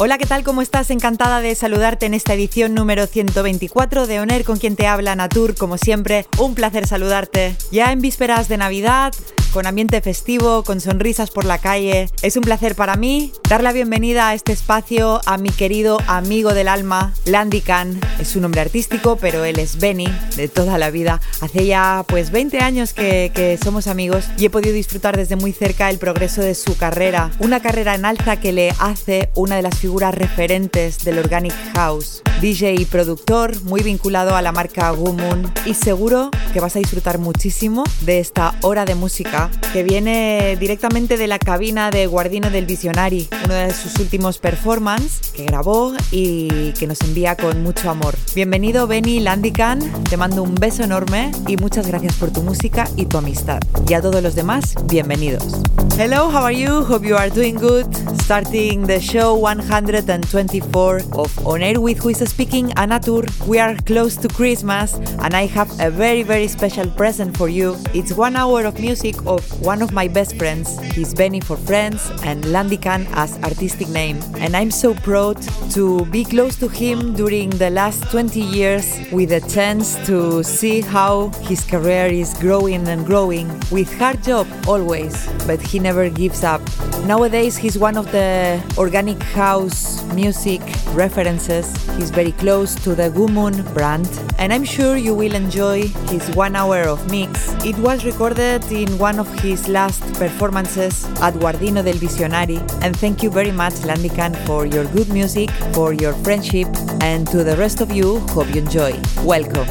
Hola, ¿qué tal? ¿Cómo estás? Encantada de saludarte en esta edición número 124 de Oner con quien te habla Natur, como siempre, un placer saludarte. Ya en vísperas de Navidad, con ambiente festivo, con sonrisas por la calle. Es un placer para mí dar la bienvenida a este espacio a mi querido amigo del alma, Landy Khan. Es su nombre artístico, pero él es Benny de toda la vida. Hace ya pues 20 años que, que somos amigos y he podido disfrutar desde muy cerca el progreso de su carrera. Una carrera en alza que le hace una de las figuras referentes del Organic House. DJ y productor, muy vinculado a la marca Gumun y seguro que vas a disfrutar muchísimo de esta hora de música que viene directamente de la cabina de Guardino del Visionari, uno de sus últimos performances que grabó y que nos envía con mucho amor. Bienvenido Benny Landican, te mando un beso enorme y muchas gracias por tu música y tu amistad. Y a todos los demás, bienvenidos. Hello, how are you? Hope you are doing good. Starting the show 124 of On Air with Who is Speaking, Anatur. We are close to Christmas and I have a very, very special present for you. It's one hour of music of one of my best friends. He's Benny for Friends and Landican as artistic name. And I'm so proud to be close to him during the last 20 years with a chance to see how his career is growing and growing with hard job always, but he never gives up. Nowadays he's one of the organic house music references. He's very close to the Gumun brand and I'm sure you will enjoy his one hour of mix. It was recorded in one of his last performances at Guardino del Visionari. And thank you very much, Landican, for your good music, for your friendship, and to the rest of you, hope you enjoy. Welcome.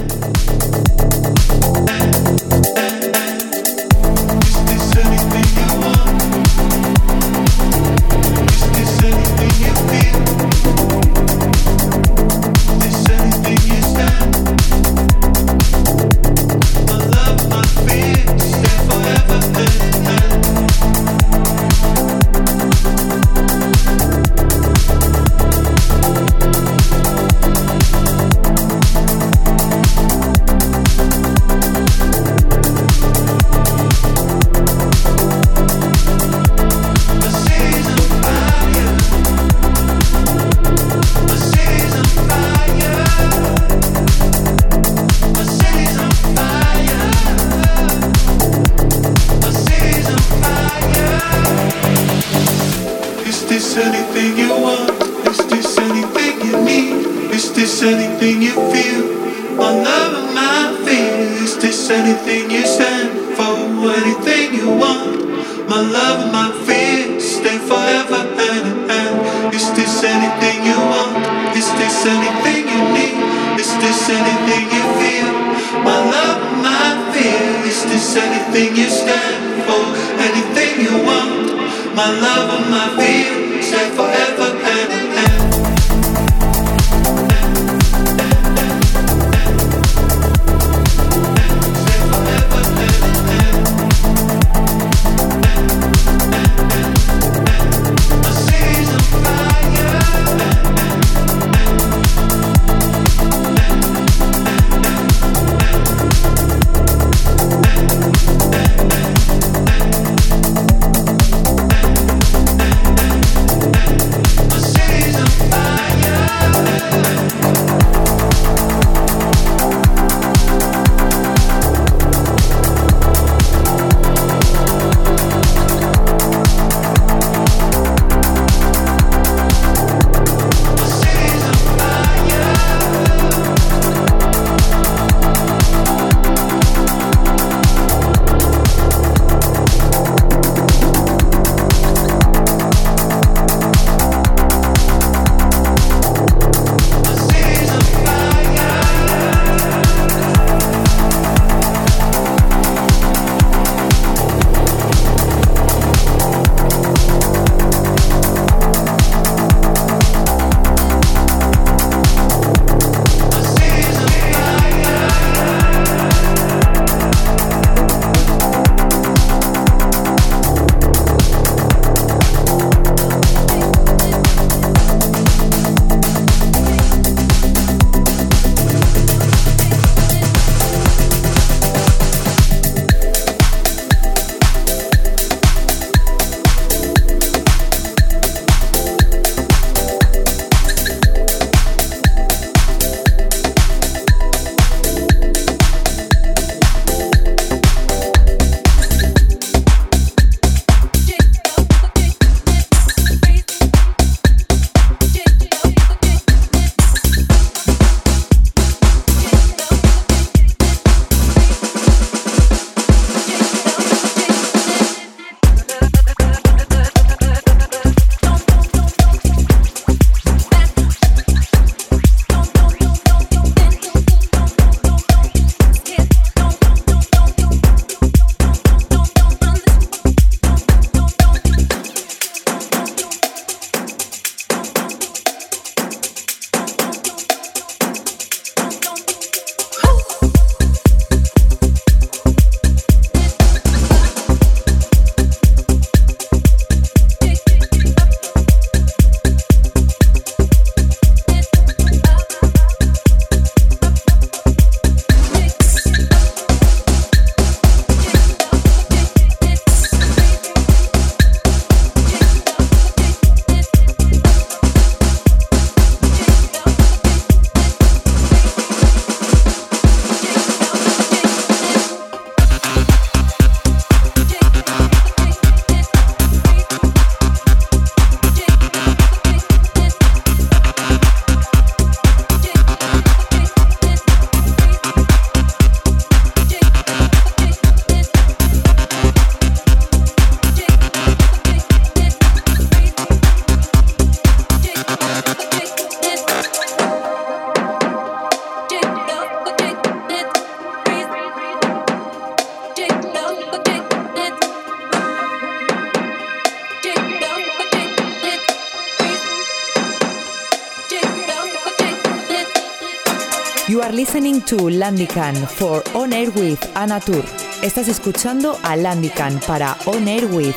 To Landican for On Air with Anatur. Estás escuchando a Landican para On Air with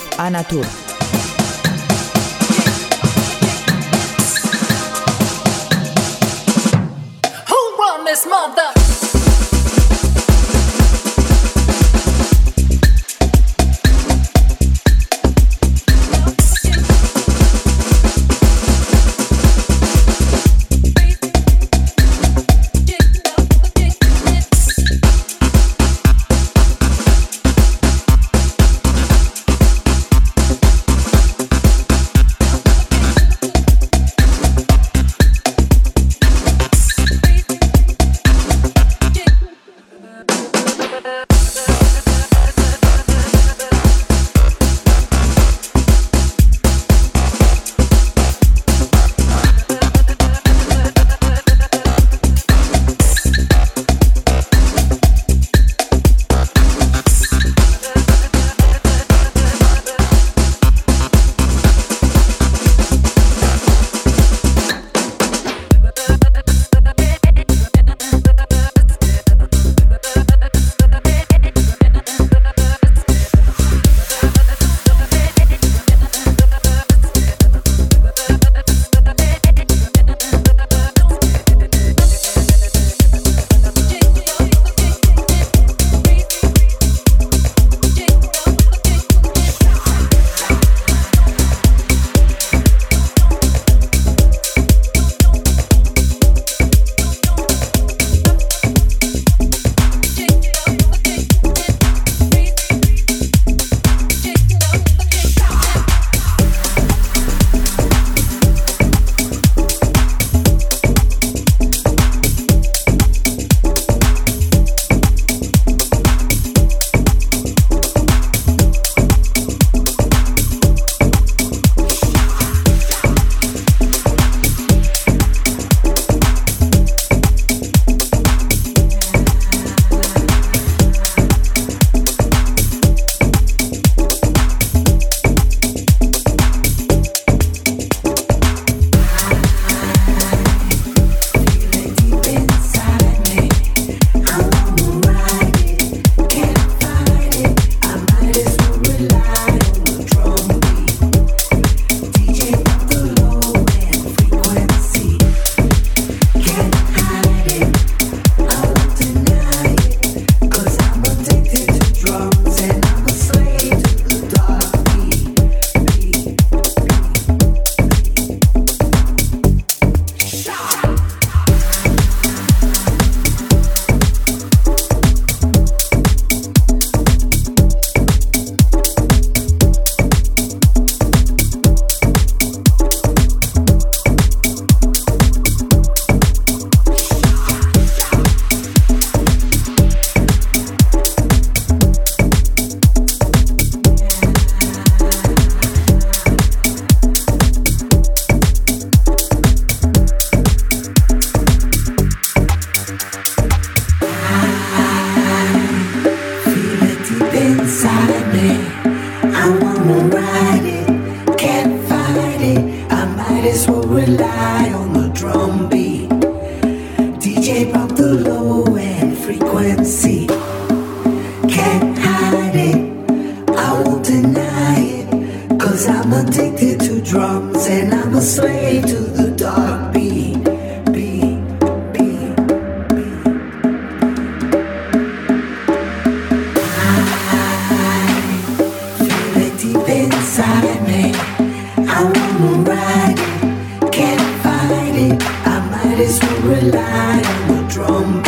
mother? rely on the drum.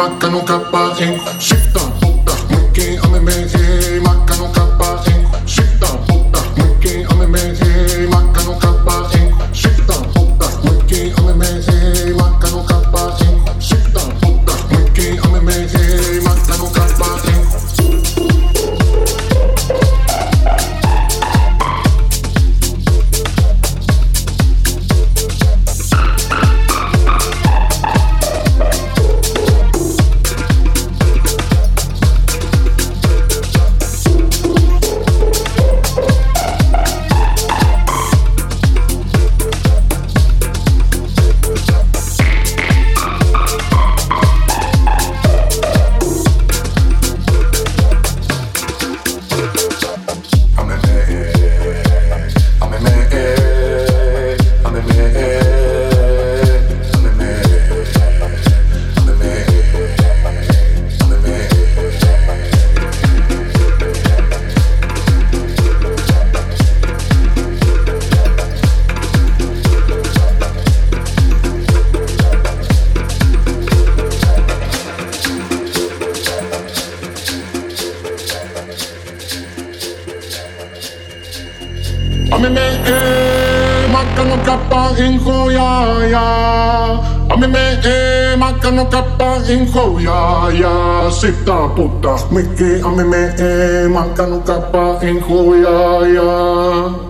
matando caparrinho. aina kappain hoja ya sitä putta mikki ami me ei mankkanu kappain ya, ya.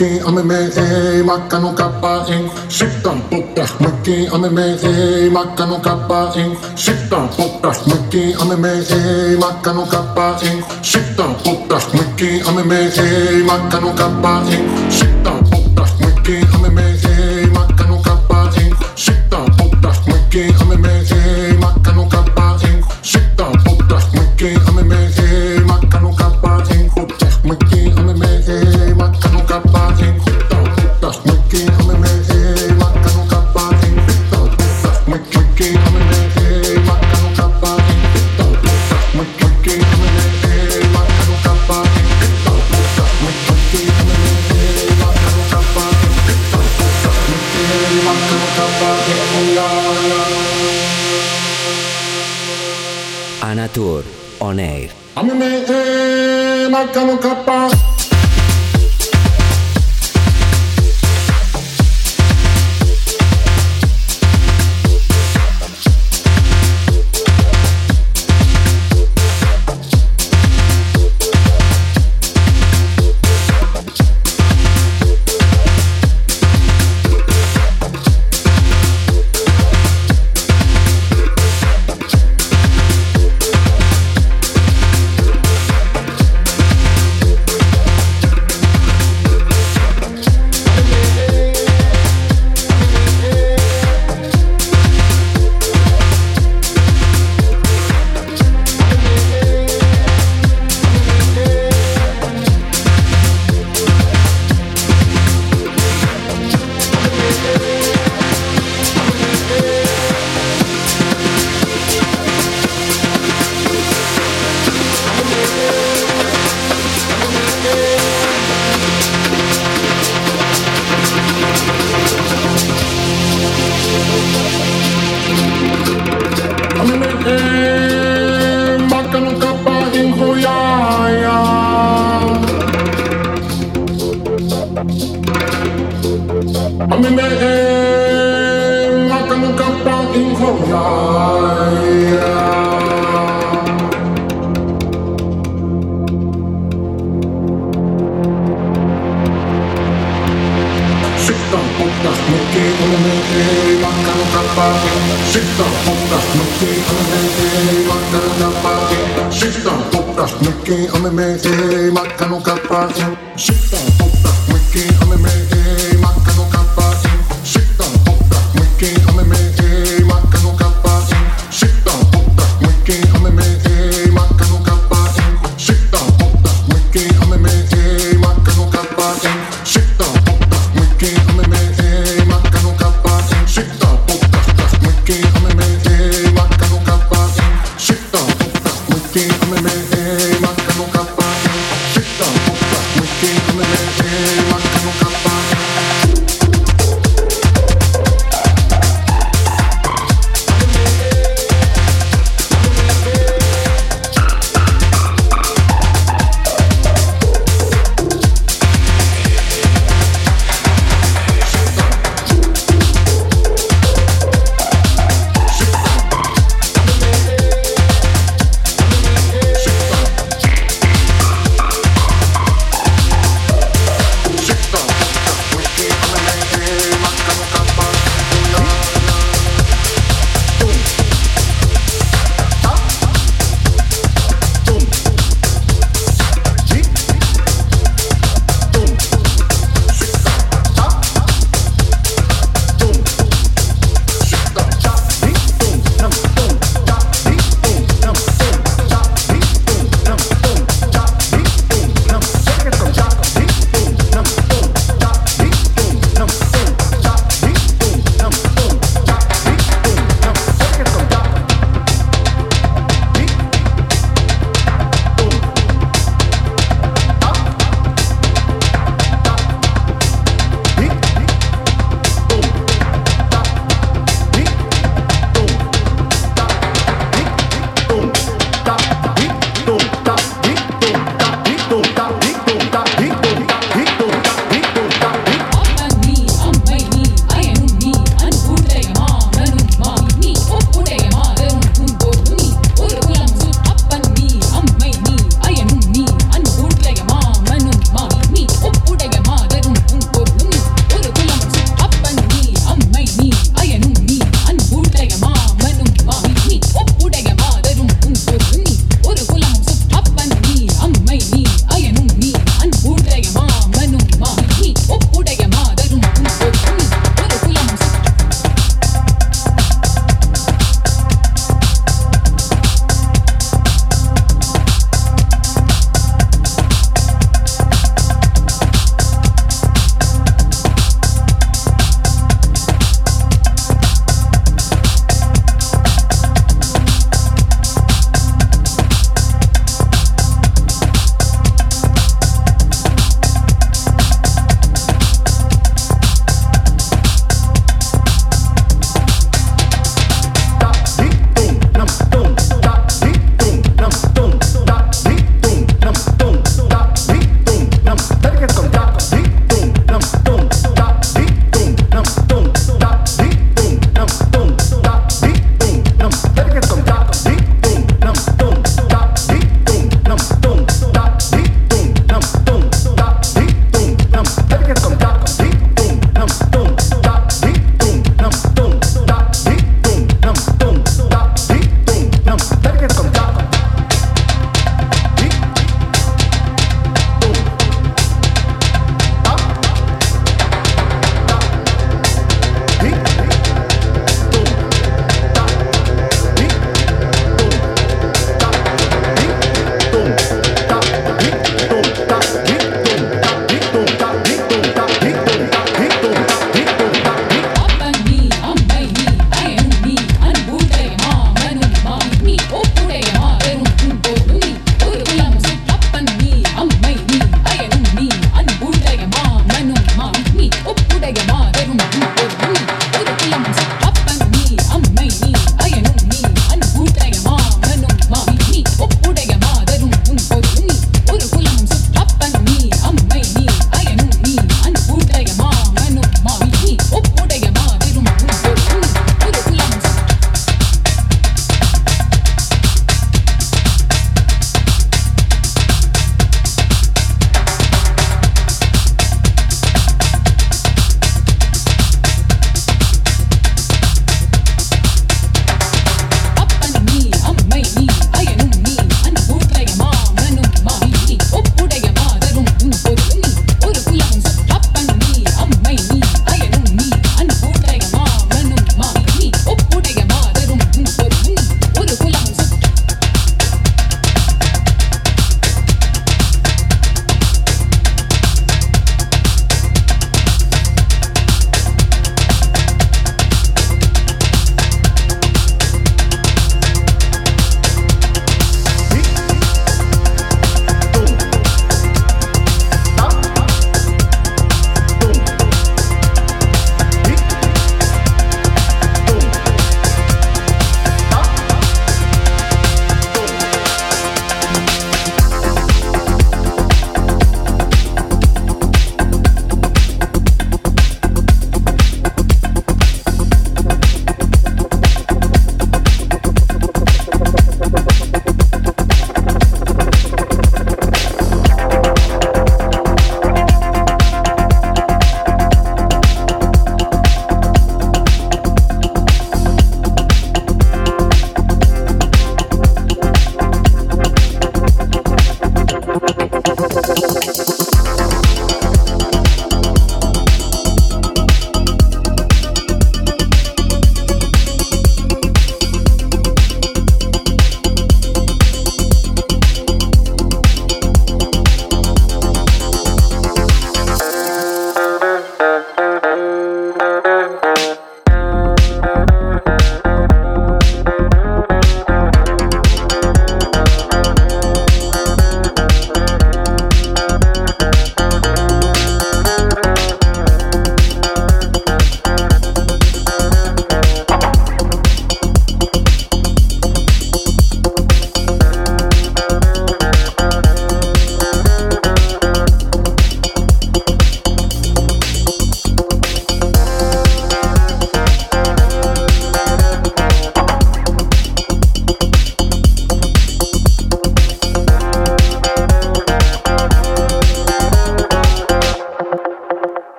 maki ame me eh, e makano kappa in eh. shittan potta maki ame me eh, e makano kappa in shittan potta maki ame me e makano kappa in shittan potta maki ame me e makano kappa in shittan potta maki ame me e makano kappa in shittan potta maki ame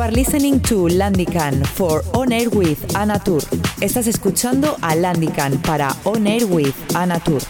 are listening to Landican for On Air with Anatur. Estás escuchando a Landican para On Air with Anatur.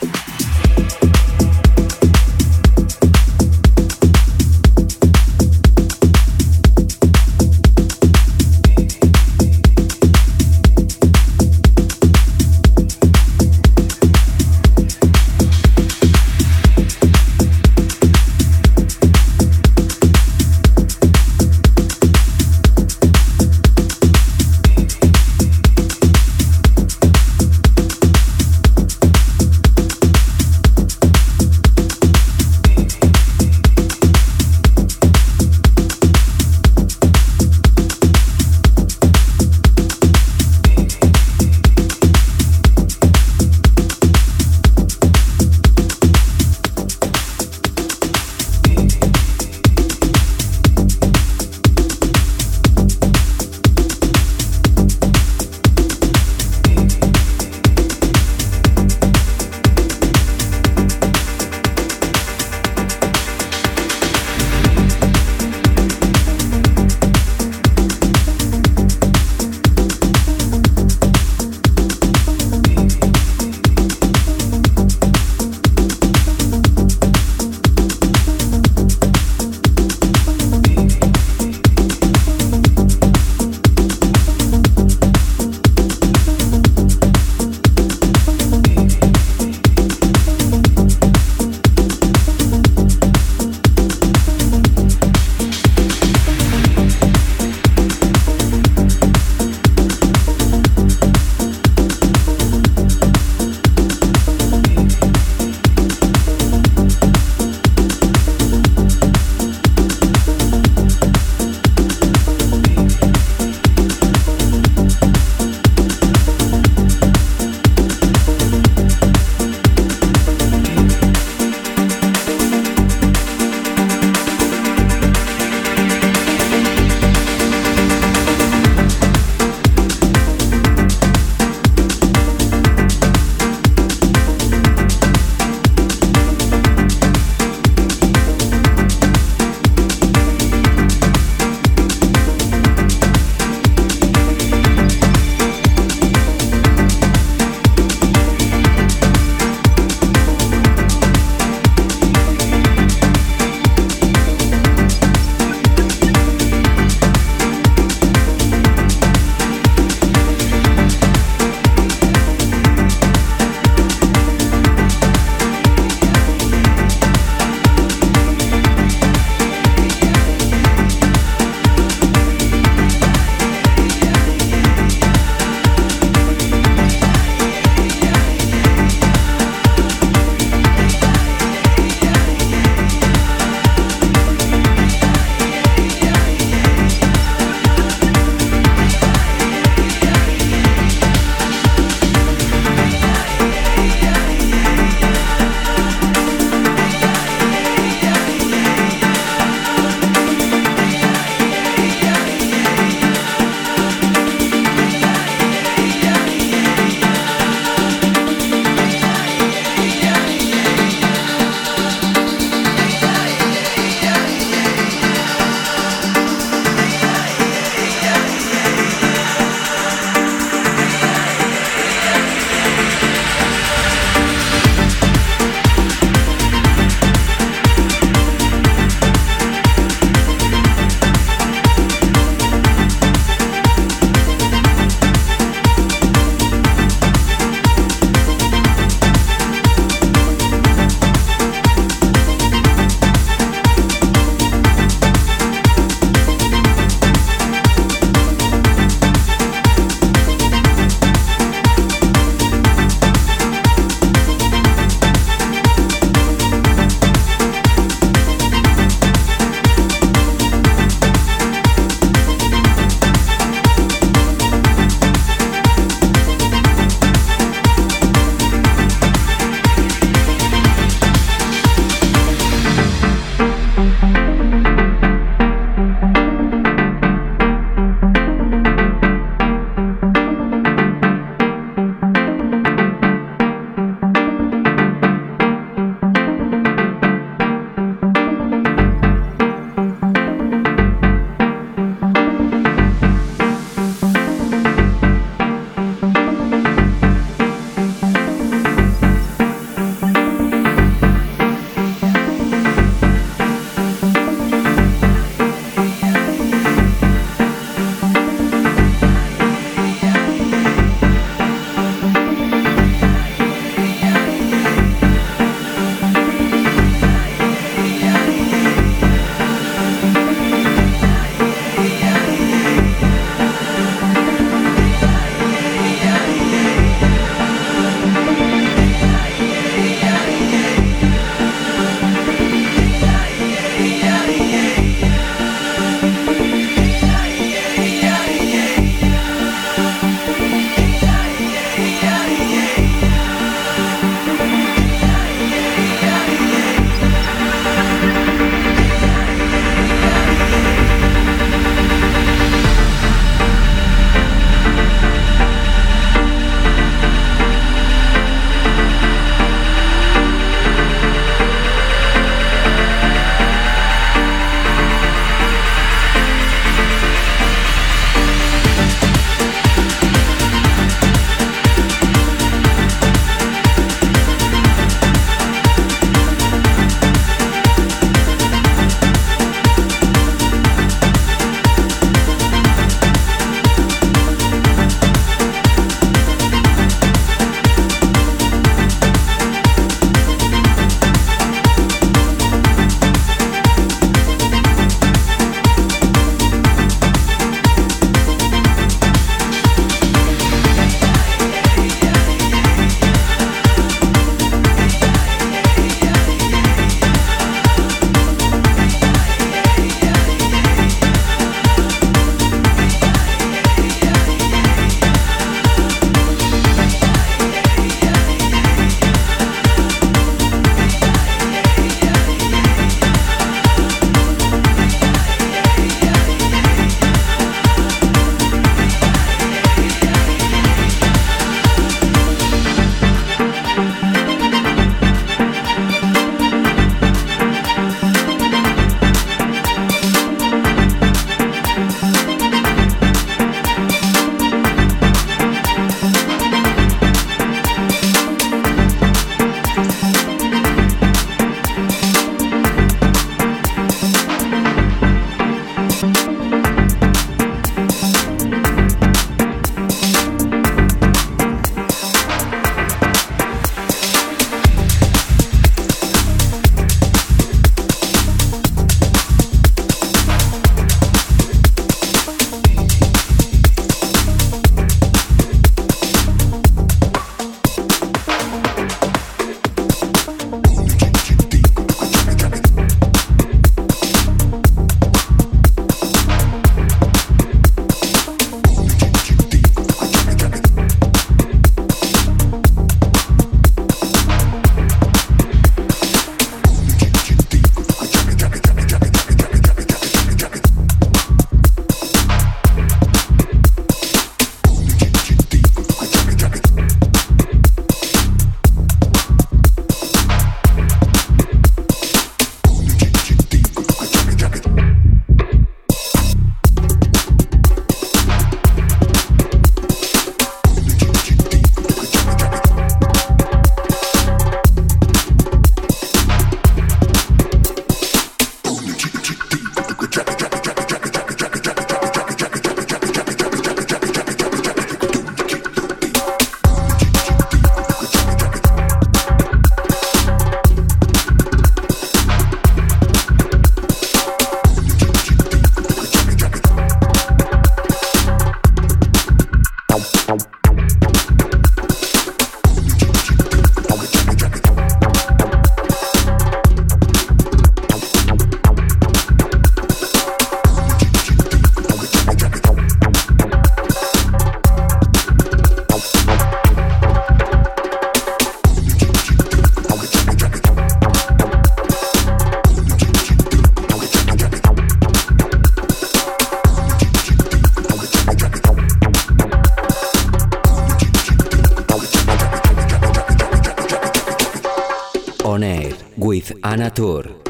With Anna Tour.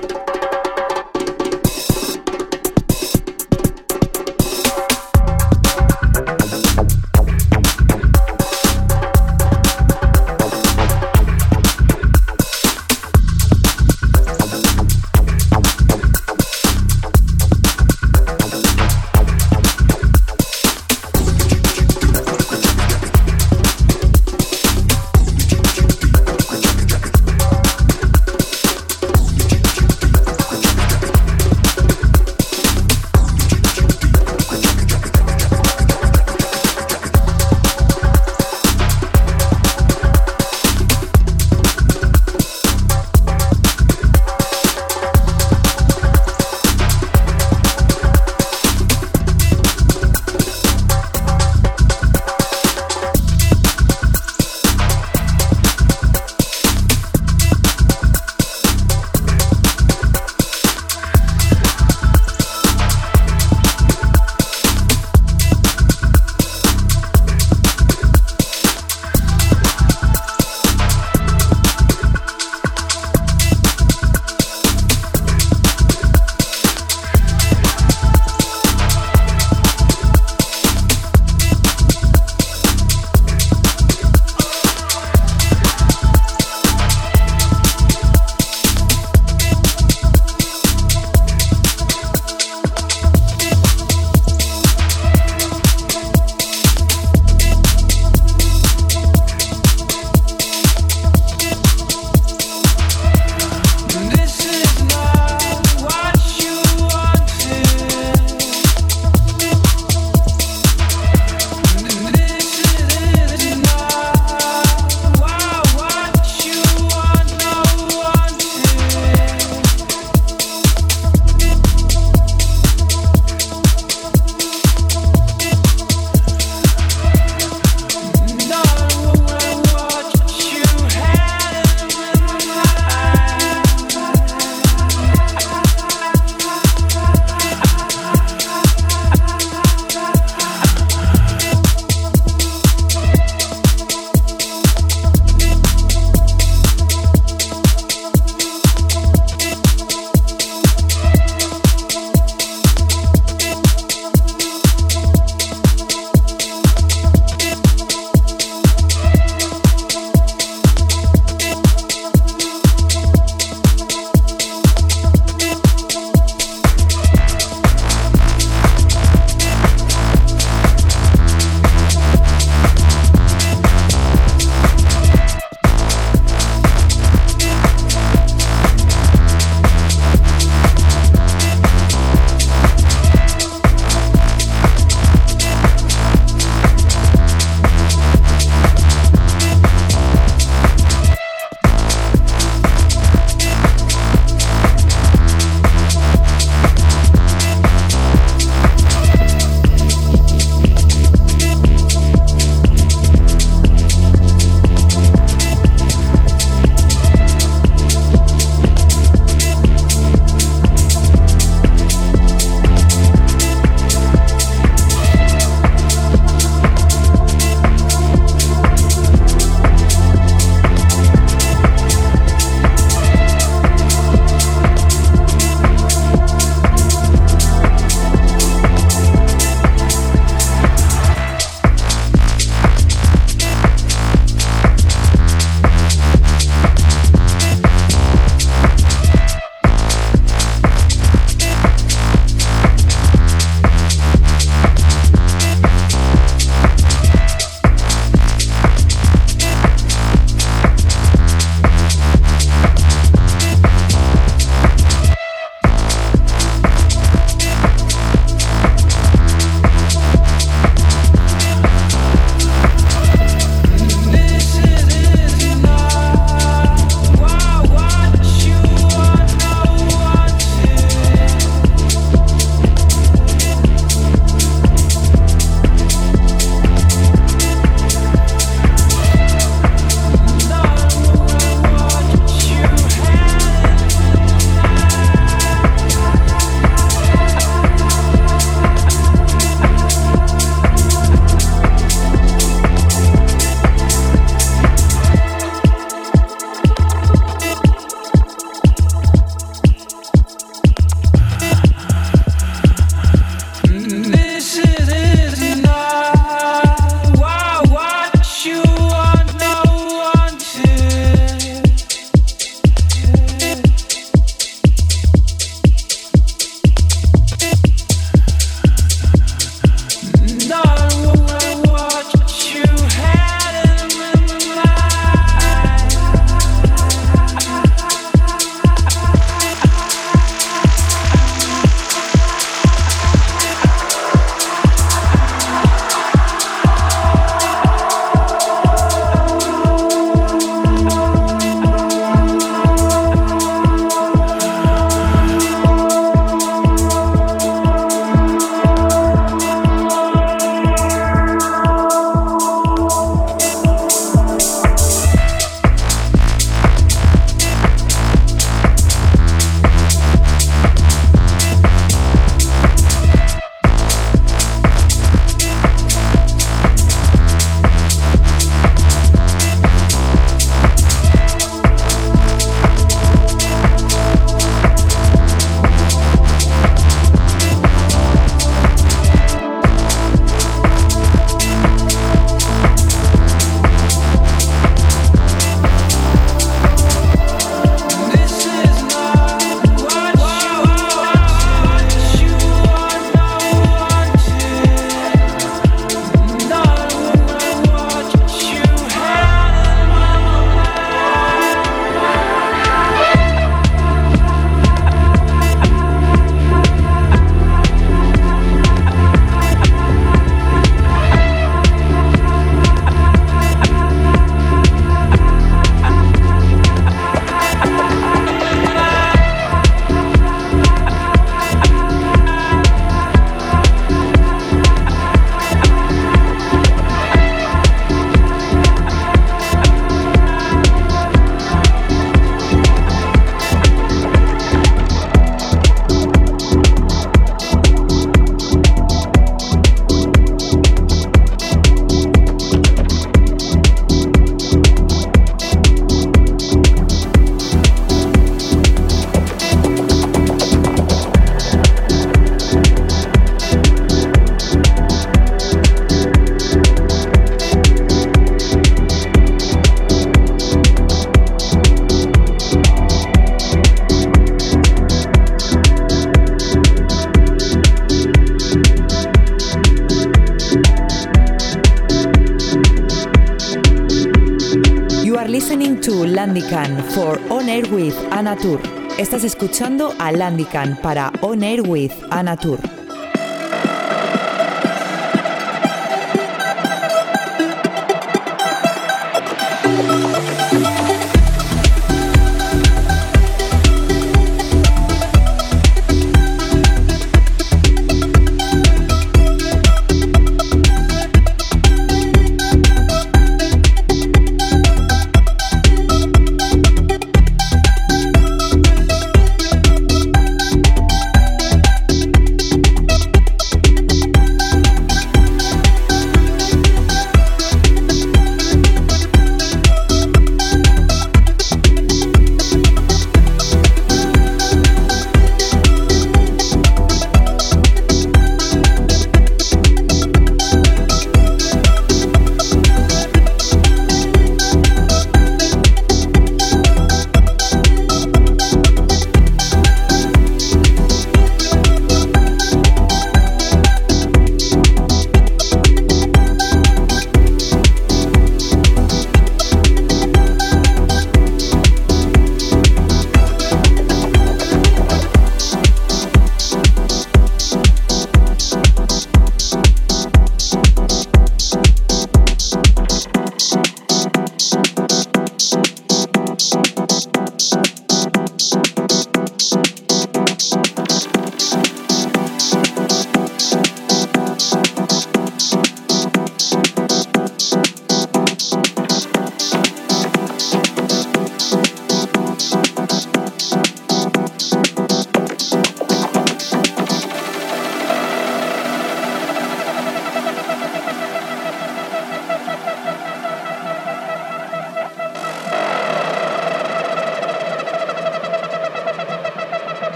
Are listening to Landican for On Air with Anna Tour. Estás escuchando a Landican para On Air with Anna Tour.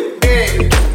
Hey.